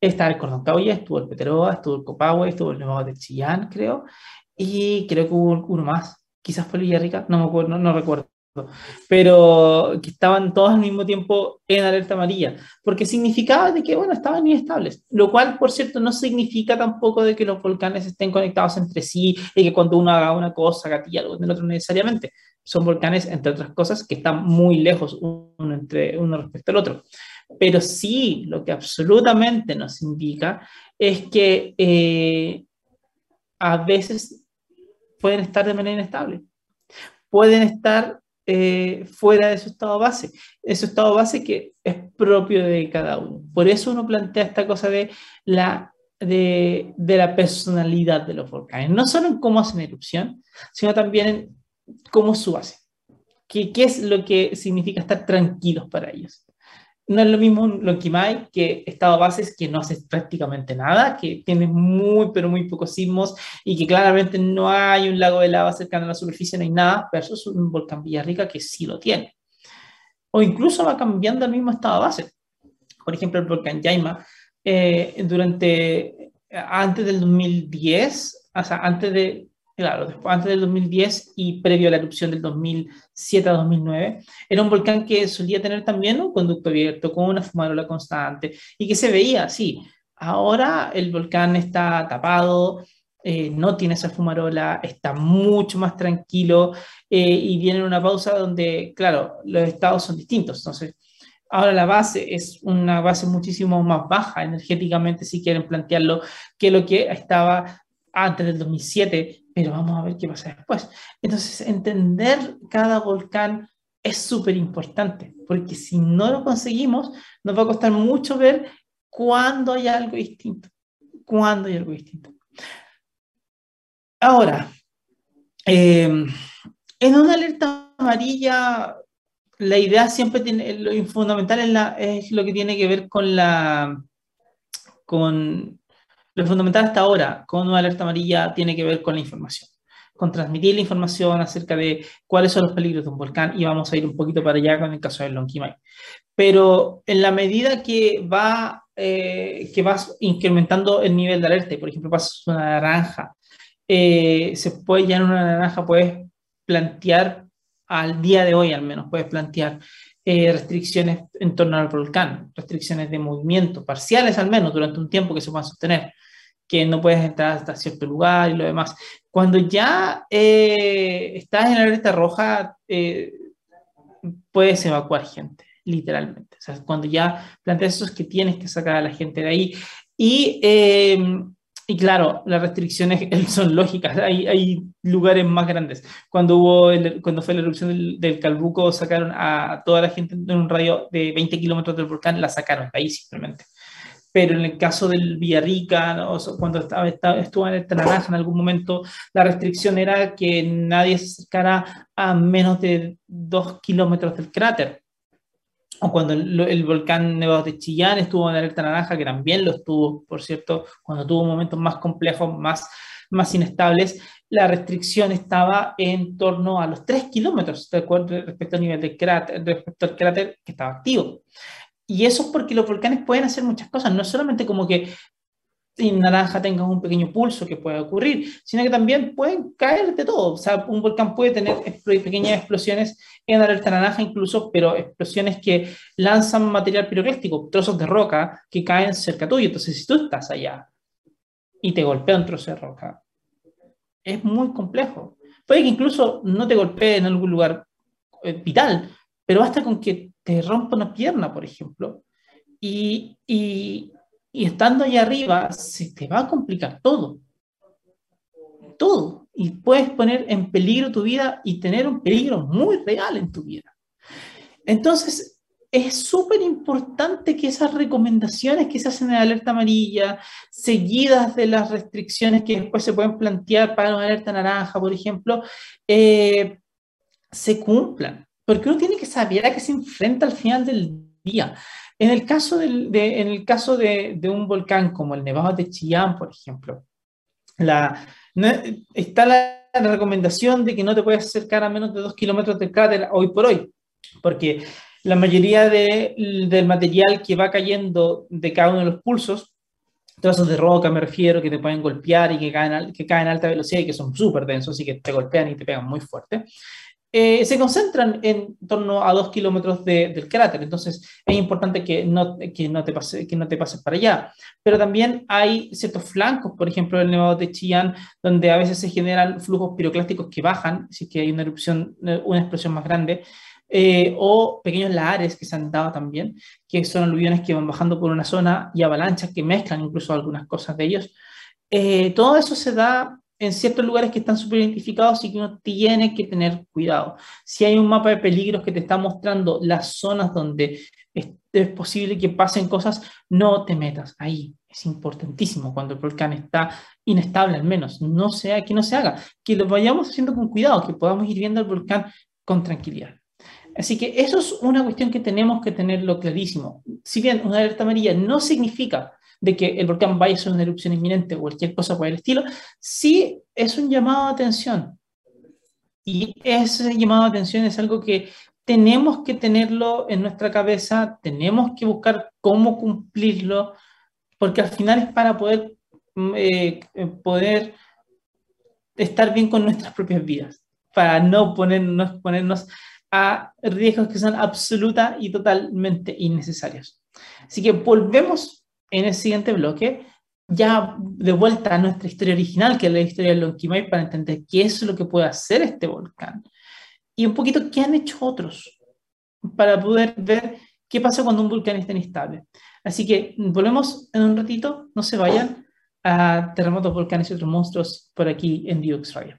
Está el Cordón Cauya, estuvo el Peteroa, estuvo el Copahue, estuvo el Nuevo de Chillán, creo, y creo que hubo uno más. Quizás fue Villarrica, no me acuerdo, no recuerdo pero que estaban todos al mismo tiempo en alerta amarilla, porque significaba de que, bueno, estaban inestables, lo cual, por cierto, no significa tampoco de que los volcanes estén conectados entre sí y que cuando uno haga una cosa gatilla algo del otro necesariamente. Son volcanes, entre otras cosas, que están muy lejos uno, entre, uno respecto al otro. Pero sí, lo que absolutamente nos indica es que eh, a veces pueden estar de manera inestable, pueden estar eh, fuera de su estado base, ese estado base que es propio de cada uno. Por eso uno plantea esta cosa de la, de, de la personalidad de los volcanes, no solo en cómo hacen erupción, sino también en cómo su base. ¿Qué, ¿Qué es lo que significa estar tranquilos para ellos? No es lo mismo Lonquimay que estado bases que no hace prácticamente nada, que tiene muy, pero muy pocos sismos y que claramente no hay un lago de lava cercano a la superficie, no hay nada, versus un volcán Villarrica que sí lo tiene. O incluso va cambiando el mismo estado base. Por ejemplo, el volcán Yaima, eh, durante, antes del 2010, o sea, antes de, claro, antes del 2010 y previo a la erupción del 2007 a 2009, era un volcán que solía tener también un conducto abierto con una fumarola constante y que se veía así. Ahora el volcán está tapado, eh, no tiene esa fumarola, está mucho más tranquilo eh, y viene en una pausa donde, claro, los estados son distintos. Entonces, ahora la base es una base muchísimo más baja energéticamente, si quieren plantearlo, que lo que estaba antes del 2007, pero vamos a ver qué pasa después. Entonces, entender cada volcán es súper importante, porque si no lo conseguimos, nos va a costar mucho ver cuándo hay algo distinto, cuándo hay algo distinto. Ahora, eh, en una alerta amarilla, la idea siempre tiene, lo fundamental es, es lo que tiene que ver con la, con lo fundamental hasta ahora con una alerta amarilla tiene que ver con la información, con transmitir la información acerca de cuáles son los peligros de un volcán y vamos a ir un poquito para allá con el caso del Lonquimay. Pero en la medida que va eh, que vas incrementando el nivel de alerta, por ejemplo pasas una naranja, eh, se puede ya en una naranja puedes plantear al día de hoy al menos puedes plantear eh, restricciones en torno al volcán, restricciones de movimiento, parciales al menos, durante un tiempo que se puedan sostener, que no puedes entrar hasta cierto lugar y lo demás. Cuando ya eh, estás en la alerta roja, eh, puedes evacuar gente, literalmente. O sea, cuando ya planteas eso es que tienes que sacar a la gente de ahí. Y y claro, las restricciones son lógicas, hay, hay lugares más grandes. Cuando, hubo cuando fue la erupción del, Calbuco, sacaron a toda la gente en un radio de 20 kilómetros del volcán, la sacaron de ahí simplemente. Pero en el caso del Villarrica, cuando estaba, estaba, estuvo en el naranja en algún momento, la restricción era que nadie se acercara a menos de 2 kilómetros del cráter o cuando el, volcán Nevado de Chillán estuvo en alerta naranja, que también lo estuvo, por cierto, cuando tuvo momentos más complejos, más, más inestables, la restricción estaba en torno a los 3 kilómetros respecto al nivel del cráter, respecto al cráter que estaba activo. Y eso es porque los volcanes pueden hacer muchas cosas, no solamente como que en naranja tengas un pequeño pulso que puede ocurrir, sino que también pueden caer de todo. O sea, un volcán puede tener pequeñas explosiones en alerta naranja incluso, pero explosiones que lanzan material piroclástico, trozos de roca que caen cerca tuyo. Entonces, si tú estás allá y te golpea un trozo de roca, es muy complejo. Puede que incluso no te golpee en algún lugar eh, vital, pero basta con que te rompa una pierna, por ejemplo, y, y, y estando allá arriba, se te va a complicar todo. Todo. Y puedes poner en peligro tu vida y tener un peligro muy real en tu vida. Entonces, es súper importante que esas recomendaciones que se hacen en alerta amarilla, seguidas de las restricciones que después se pueden plantear para una alerta naranja, por ejemplo, eh, se cumplan. Porque uno tiene que saber a qué se enfrenta al final del día. En el caso, de, en el caso de, un volcán como el Nevado de Chillán, por ejemplo, la, está la, recomendación de que no te puedes acercar a menos de dos kilómetros del cráter hoy por hoy, porque la mayoría del material que va cayendo de cada uno de los pulsos, trozos de roca me refiero, que te pueden golpear y que caen, que caen a alta velocidad y que son súper densos y que te golpean y te pegan muy fuerte, eh, se concentran en torno a dos kilómetros del cráter, entonces es importante que no, que, no te pase, que no te pases para allá. Pero también hay ciertos flancos, por ejemplo, el Nevado de Chillán, donde a veces se generan flujos piroclásticos que bajan, si que hay una erupción, una explosión más grande, eh, o pequeños lahares que se han dado también, que son aluviones que van bajando por una zona y avalanchas que mezclan incluso algunas cosas de ellos. Eh, todo eso se da en ciertos lugares que están súper identificados y que uno tiene que tener cuidado. Si hay un mapa de peligros que te está mostrando las zonas donde es, es posible que pasen cosas, no te metas ahí. Es importantísimo cuando el volcán está inestable al menos. No sea que no se haga, que lo vayamos haciendo con cuidado, que podamos ir viendo el volcán con tranquilidad. Así que eso es una cuestión que tenemos que tenerlo clarísimo. Si bien una alerta amarilla no significa de que el volcán vaya a ser una erupción inminente o cualquier cosa por el estilo, sí es un llamado de atención. Y ese llamado de atención es algo que tenemos que tenerlo en nuestra cabeza, tenemos que buscar cómo cumplirlo, porque al final es para poder, mm, eh, poder estar bien con nuestras propias vidas, para no ponernos, ponernos a riesgos que son absoluta y totalmente innecesarios. Así que volvemos en el siguiente bloque, ya de vuelta a nuestra historia original, que es la historia de Lonquimay, para entender qué es lo que puede hacer este volcán y un poquito qué han hecho otros para poder ver qué pasa cuando un volcán está inestable. Así que volvemos en un ratito, no se vayan a terremotos, volcanes y otros monstruos por aquí en Diox Radio.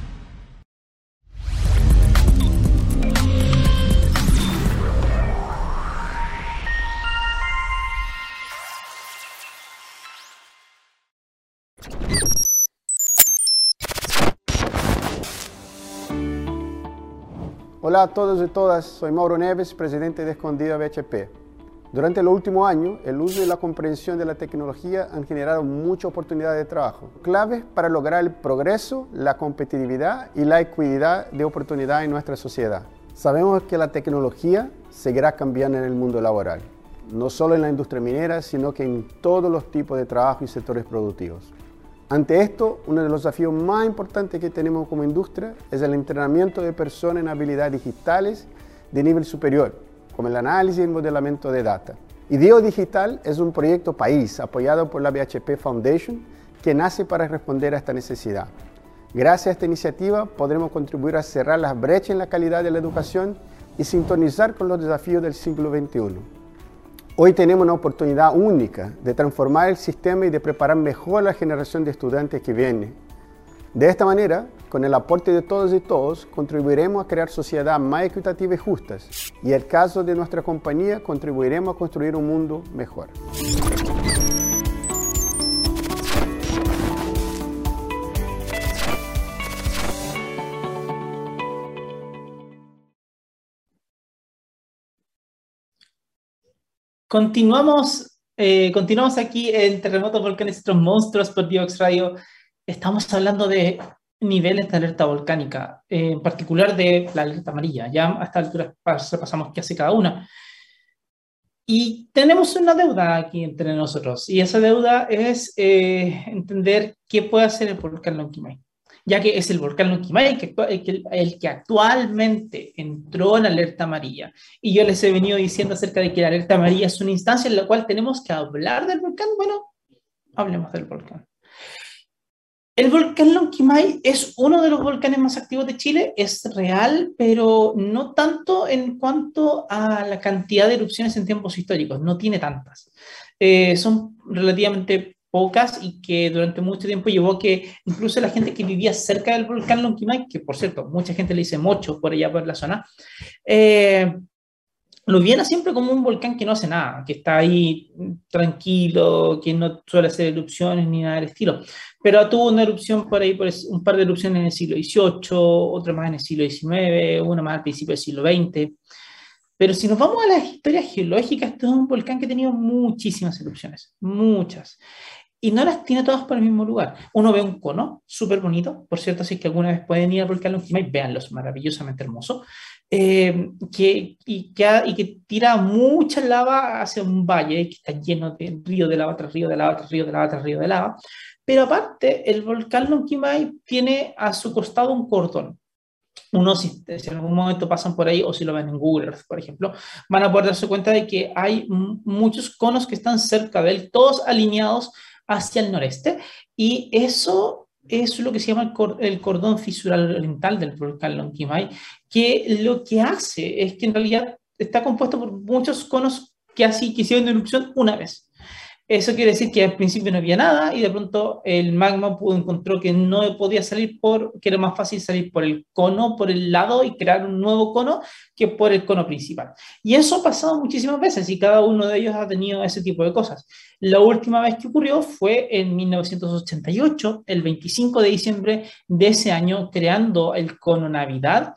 Hola a todos y todas, soy Mauro Neves, presidente de Escondida BHP. Durante los últimos años, el uso y la comprensión de la tecnología han generado muchas oportunidades de trabajo, claves para lograr el progreso, la competitividad y la equidad de oportunidad en nuestra sociedad. Sabemos que la tecnología seguirá cambiando en el mundo laboral, no solo en la industria minera, sino que en todos los tipos de trabajo y sectores productivos. Ante esto, uno de los desafíos más importantes que tenemos como industria es el entrenamiento de personas en habilidades digitales de nivel superior, como el análisis y el modelamiento de data. IDEO Digital es un proyecto país apoyado por la BHP Foundation que nace para responder a esta necesidad. Gracias a esta iniciativa podremos contribuir a cerrar las brechas en la calidad de la educación y sintonizar con los desafíos del siglo XXI. Hoy tenemos una oportunidad única de transformar el sistema y de preparar mejor la generación de estudiantes que viene. De esta manera, con el aporte de todos y todos, contribuiremos a crear sociedades más equitativas y justas. Y en el caso de nuestra compañía, contribuiremos a construir un mundo mejor.
Continuamos, eh, continuamos aquí en Terremotos, Volcanes otros monstruos por Diox Radio. Estamos hablando de niveles de alerta volcánica, en particular de la alerta amarilla. Ya a esta altura repasamos qué hace cada una. Y tenemos una deuda aquí entre nosotros, y esa deuda es eh, entender qué puede hacer el volcán Lonquimay ya que es el volcán Lonquimay el que, el, que, actualmente entró en alerta amarilla. Y yo les he venido diciendo acerca de que la alerta amarilla es una instancia en la cual tenemos que hablar del volcán. Bueno, hablemos del volcán. El volcán Lonquimay es uno de los volcanes más activos de Chile, es real, pero no tanto en cuanto a la cantidad de erupciones en tiempos históricos, no tiene tantas. Eh, son relativamente pocas y que durante mucho tiempo llevó que incluso la gente que vivía cerca del volcán Lonquimay, que por cierto, mucha gente le dice mocho por allá por la zona, eh, lo viera siempre como un volcán que no hace nada, que está ahí tranquilo, que no suele hacer erupciones ni nada del estilo. Pero tuvo una erupción por ahí, un par de erupciones en el siglo XVIII, otra más en el siglo XIX, una más al principio del siglo XX. Pero si nos vamos a la historia geológica, este es un volcán que ha tenido muchísimas erupciones, muchas y no las tiene todas por el mismo lugar. Uno ve un cono súper bonito, por cierto, es que alguna vez pueden ir al volcán Lonquimay, véanlo, es maravillosamente hermoso, eh, que, y, que, y que tira mucha lava hacia un valle que está lleno de río de lava tras río de lava tras río de lava tras río de lava. Pero aparte, el volcán Lonquimay tiene a su costado un cordón. Uno, si, si, en algún momento pasan por ahí o si lo ven en Google Earth, por ejemplo, van a poder darse cuenta de que hay muchos conos que están cerca de él, todos alineados hacia el noreste y eso es lo que se llama el, cordón fisural oriental del volcán Lonquimay, que lo que hace es que en realidad está compuesto por muchos conos que así que hicieron erupción una vez. Eso quiere decir que al principio no había nada y de pronto el magma pudo, encontró que no podía salir por, que era más fácil salir por el cono, por el lado y crear un nuevo cono que por el cono principal. Y eso ha pasado muchísimas veces y cada uno de ellos ha tenido ese tipo de cosas. La última vez que ocurrió fue en 1988, el 25 de diciembre de ese año, creando el cono Navidad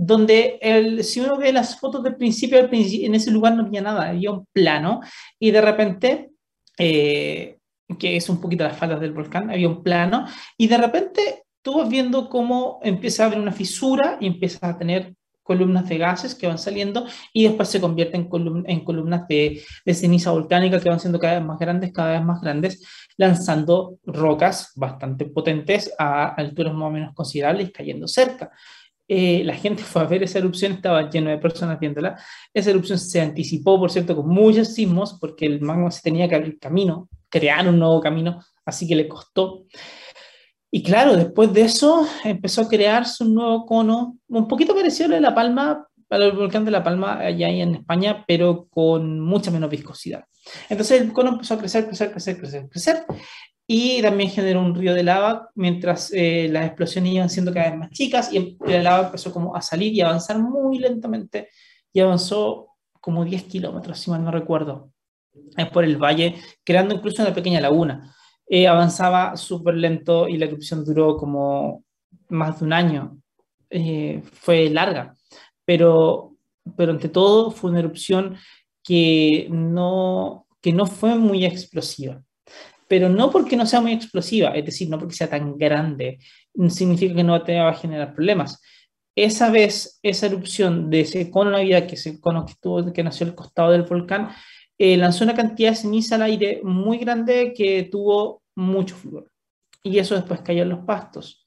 donde el, si uno ve las fotos del principio, en ese lugar no había nada, había un plano y de repente eh, que es un poquito las faldas del volcán, había un plano, y de repente tú vas viendo cómo empieza a haber una fisura y empiezas a tener columnas de gases que van saliendo y después se convierten en, columnas de, de, ceniza volcánica que van siendo cada vez más grandes, cada vez más grandes, lanzando rocas bastante potentes a alturas más o menos considerables cayendo cerca. Eh, la gente fue a ver esa erupción, estaba lleno de personas viéndola. Esa erupción se anticipó, por cierto, con muchos sismos, porque el magma se tenía que abrir camino, crear un nuevo camino, así que le costó. Y claro, después de eso empezó a crearse un nuevo cono, un poquito parecido a La Palma, al volcán de La Palma allá en España, pero con mucha menos viscosidad. Entonces el cono empezó a crecer, crecer, crecer, crecer, crecer, y también generó un río de lava mientras eh, las explosiones iban siendo cada vez más chicas y la lava empezó como a salir y avanzar muy lentamente y avanzó como 10 kilómetros, si mal no recuerdo, por el valle, creando incluso una pequeña laguna. Eh, avanzaba súper lento y la erupción duró como más de un año. Eh, fue larga, pero, pero ante todo fue una erupción que no, que no fue muy explosiva pero no porque no sea muy explosiva, es decir, no porque sea tan grande, significa que no te va a generar problemas. Esa vez, esa erupción de ese cono Navidad, que es el cono que, que nació al costado del volcán, eh, lanzó una cantidad de ceniza al aire muy grande que tuvo mucho flúor. Y eso después cayó en los pastos.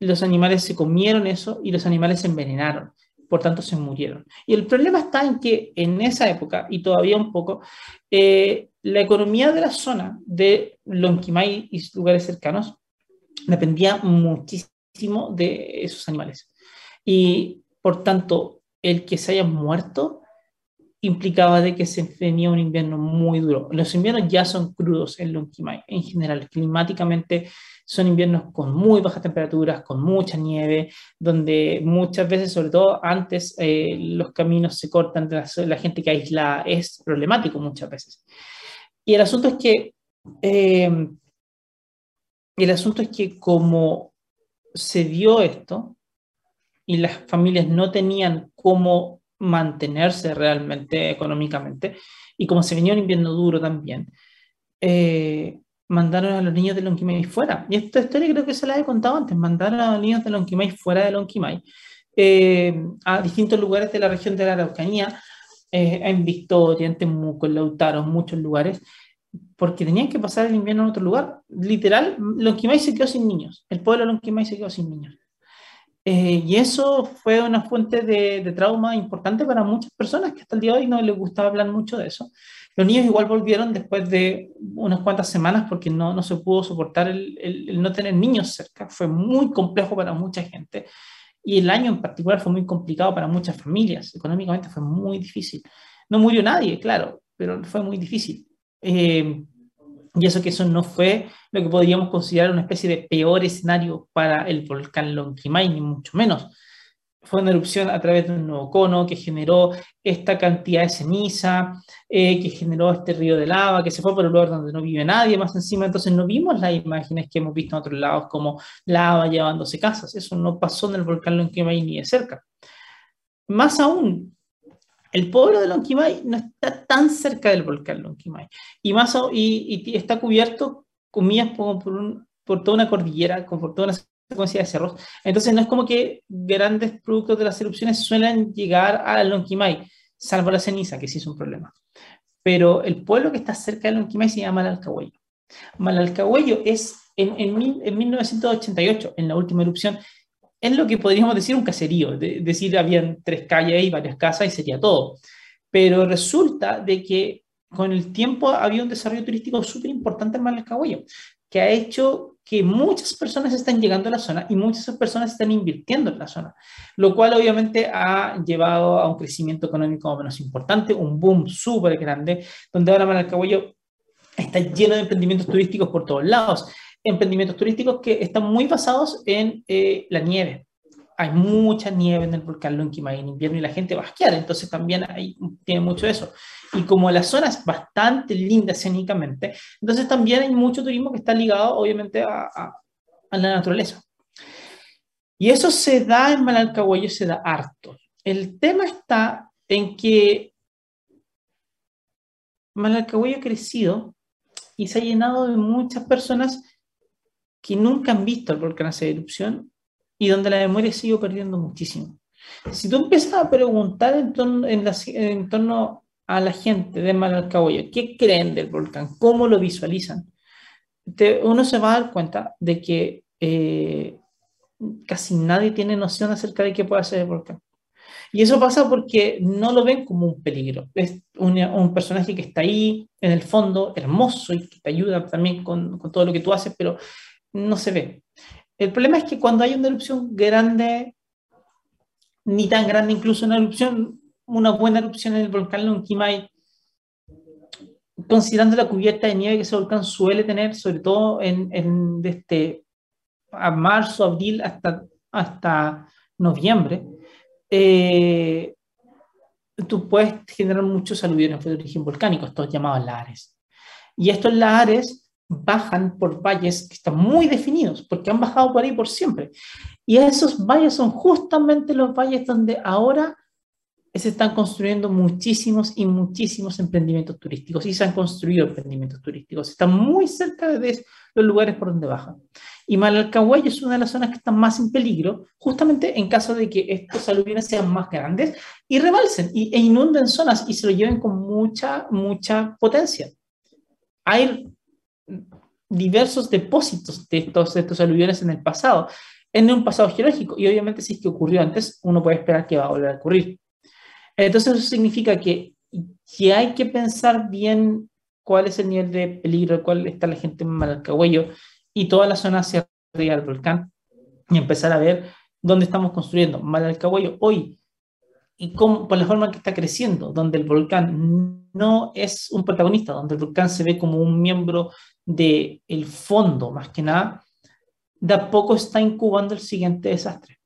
Los animales se comieron eso y los animales se envenenaron por tanto se murieron. Y el problema está en que en esa época, y todavía un poco, eh, la economía de la zona de Lonquimay y lugares cercanos dependía muchísimo de esos animales. Y por tanto, el que se haya muerto implicaba de que se venía un invierno muy duro. Los inviernos ya son crudos en Lonquimay, en general, climáticamente son inviernos con muy bajas temperaturas, con mucha nieve, donde muchas veces, sobre todo antes, eh, los caminos se cortan, la, la gente que aísla es problemático muchas veces. Y el asunto es que, eh, el asunto es que como se dio esto y las familias no tenían cómo mantenerse realmente económicamente, y como se venía un invierno duro también, eh, mandaron a los niños de Lonquimay fuera. Y esta historia creo que se la he contado antes, mandaron a los niños de Lonquimay fuera de Lonquimay, eh, a distintos lugares de la región de la Araucanía, eh, en Victoria, en Temuco, en Lautaro, muchos lugares, porque tenían que pasar el invierno en otro lugar. Literal, Lonquimay se quedó sin niños, el pueblo de Lonquimay se quedó sin niños. Eh, y eso fue una fuente de, de, trauma importante para muchas personas que hasta el día de hoy no les gustaba hablar mucho de eso. Los niños igual volvieron después de unas cuantas semanas porque no, no se pudo soportar el, el, no tener niños cerca. Fue muy complejo para mucha gente. Y el año en particular fue muy complicado para muchas familias. Económicamente fue muy difícil. No murió nadie, claro, pero fue muy difícil. Eh, y eso que eso no fue lo que podríamos considerar una especie de peor escenario para el volcán Lonquimay, ni mucho menos. Fue una erupción a través de un nuevo cono que generó esta cantidad de ceniza, eh, que generó este río de lava, que se fue por un lugar donde no vive nadie más encima. Entonces no vimos las imágenes que hemos visto en otros lados como lava llevándose casas. Eso no pasó en el volcán Lonquimay ni de cerca. Más aún, el pueblo de Lonquimay no está tan cerca del volcán Lonquimay y, más, y, está cubierto, comillas, por, por, toda una cordillera, por toda una secuencia de cerros. Entonces no es como que grandes productos de las erupciones suelen llegar a Lonquimay, salvo la ceniza, que sí es un problema. Pero el pueblo que está cerca de Lonquimay se llama Malalcahuello. Malalcahuello es en, en 1988, en la última erupción, es lo que podríamos decir un caserío, de, decir habían tres calles y varias casas y sería todo. Pero resulta de que con el tiempo había un desarrollo turístico súper importante en Malacagüeyo, que ha hecho que muchas personas estén llegando a la zona y muchas personas están invirtiendo en la zona, lo cual obviamente ha llevado a un crecimiento económico menos importante, un boom súper grande, donde ahora Malacagüeyo está lleno de emprendimientos turísticos por todos lados, emprendimientos turísticos que están muy basados en eh, la nieve, hay mucha nieve en el volcán Lonquimay en invierno y la gente va a esquiar, entonces también hay, tiene mucho eso. Y como la zona es bastante linda escénicamente, entonces también hay mucho turismo que está ligado obviamente a, a, la naturaleza. Y eso se da en Malalcahuello, se da harto. El tema está en que Malalcahuello ha crecido y se ha llenado de muchas personas que nunca han visto el volcán hacer erupción y donde la memoria sigue perdiendo muchísimo. Si tú empiezas a preguntar en torno, en, torno a la gente de Malalcahuaya, ¿qué creen del volcán? ¿Cómo lo visualizan? uno se va a dar cuenta de que eh, casi nadie tiene noción acerca de qué puede hacer el volcán. Y eso pasa porque no lo ven como un peligro. Es un, un, personaje que está ahí en el fondo, hermoso y que te ayuda también con, con, todo lo que tú haces, pero no se ve. El problema es que cuando hay una erupción grande, ni tan grande, incluso una erupción, una buena erupción en el volcán Lonquimay, considerando la cubierta de nieve que ese volcán suele tener, sobre todo en, este, a marzo, abril, hasta, hasta noviembre, eh, tú puedes generar muchos aluviones de origen volcánico, estos llamados lares. Y estos lares bajan por valles que están muy definidos, porque han bajado por ahí por siempre. Y esos valles son justamente los valles donde ahora se están construyendo muchísimos y muchísimos emprendimientos turísticos y se han construido emprendimientos turísticos. Están muy cerca de los lugares por donde bajan. Y Malalcahuay es una de las zonas que están más en peligro, justamente en caso de que estos aluviones sean más grandes y rebalsen y, e inunden zonas y se lo lleven con mucha, mucha potencia. Hay diversos depósitos de estos, estos aluviones en el pasado, en un pasado geológico, y obviamente si es que ocurrió antes, uno puede esperar que va a volver a ocurrir. Entonces eso significa que, que hay que pensar bien cuál es el nivel de peligro, cuál está la gente en Malalcahuello y toda la zona hacia arriba del volcán, y empezar a ver dónde estamos construyendo. Malalcahuello hoy y cómo, por la forma que está creciendo, donde el volcán no es un protagonista, donde el volcán se ve como un miembro del el fondo, más que nada, de poco está incubando el siguiente desastre.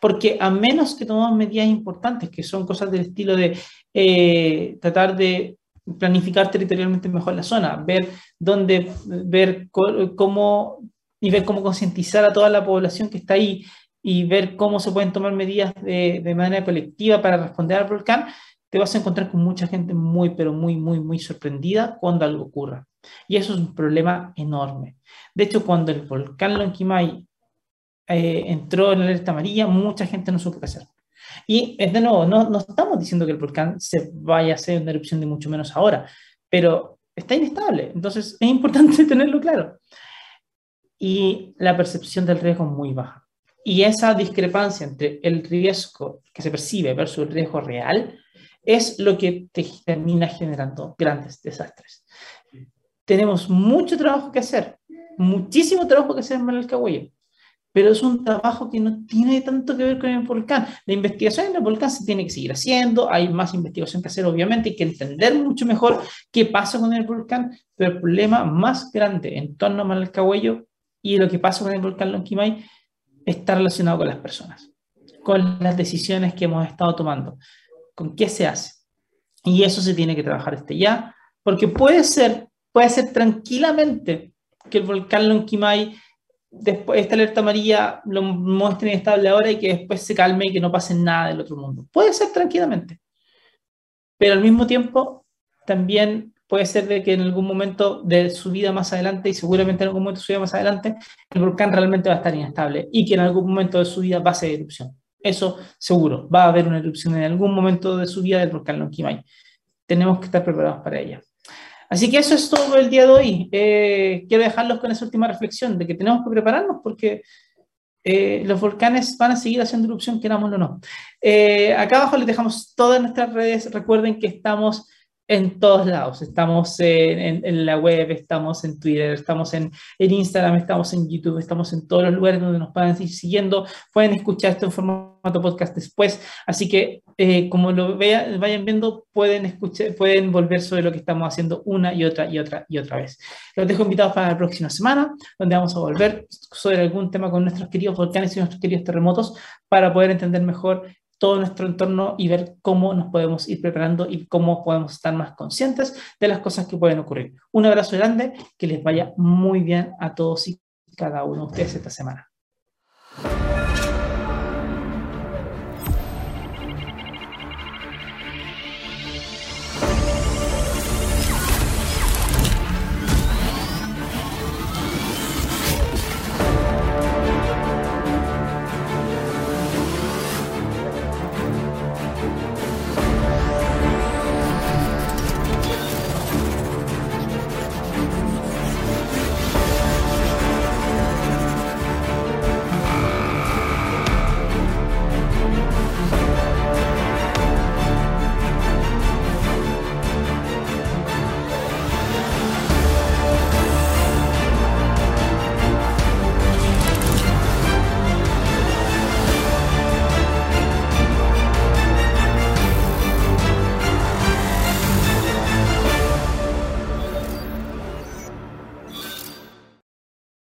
Porque a menos que tomemos medidas importantes, que son cosas del estilo de eh, tratar de planificar territorialmente mejor la zona, ver dónde, ver cómo y ver cómo concientizar a toda la población que está ahí y ver cómo se pueden tomar medidas de, de, manera colectiva para responder al volcán, te vas a encontrar con mucha gente muy, pero muy, muy, muy sorprendida cuando algo ocurra. Y eso es un problema enorme. De hecho, cuando el volcán Lonquimay eh, entró en la alerta amarilla, mucha gente no supo qué hacer. Y de nuevo, no, no estamos diciendo que el volcán se vaya a hacer una erupción de mucho menos ahora, pero está inestable. Entonces es importante tenerlo claro. Y la percepción del riesgo es muy baja. Y esa discrepancia entre el riesgo que se percibe versus el riesgo real es lo que te termina generando grandes desastres. Tenemos mucho trabajo que hacer, muchísimo trabajo que hacer en Malalcahuello, pero es un trabajo que no tiene tanto que ver con el volcán. La investigación en el volcán se tiene que seguir haciendo, hay más investigación que hacer, obviamente, hay que entender mucho mejor qué pasa con el volcán, pero el problema más grande en torno a Malalcahuello y lo que pasa con el volcán Lonquimay está relacionado con las personas, con las decisiones que hemos estado tomando, con qué se hace. Y eso se tiene que trabajar este ya, porque puede ser puede ser tranquilamente que el volcán Lonquimay, después esta alerta amarilla, lo muestre inestable ahora y que después se calme y que no pase nada del otro mundo. Puede ser tranquilamente. Pero al mismo tiempo, también puede ser de que en algún momento de su vida más adelante, y seguramente en algún momento de su vida más adelante, el volcán realmente va a estar inestable y que en algún momento de su vida va a ser erupción. Eso seguro, va a haber una erupción en algún momento de su vida del volcán Lonquimay. Tenemos que estar preparados para ella. Así que eso es todo el día de hoy. Eh, quiero dejarlos con esa última reflexión de que tenemos que prepararnos porque eh, los volcanes van a seguir haciendo erupción, queramos o no. Eh, acá abajo les dejamos todas nuestras redes. Recuerden que estamos en todos lados. Estamos en, en, la web, estamos en Twitter, estamos en, en, Instagram, estamos en YouTube, estamos en todos los lugares donde nos puedan ir siguiendo. Pueden escuchar esto en formato podcast después. Así que, eh, como lo vean, vayan viendo, pueden, escuchar, pueden volver sobre lo que estamos haciendo una y otra y otra y otra vez. Los dejo invitados para la próxima semana, donde vamos a volver sobre algún tema con nuestros queridos volcanes y nuestros queridos terremotos para poder entender mejor todo nuestro entorno y ver cómo nos podemos ir preparando y cómo podemos estar más conscientes de las cosas que pueden ocurrir. Un abrazo grande, que les vaya muy bien a todos y cada uno de ustedes esta semana.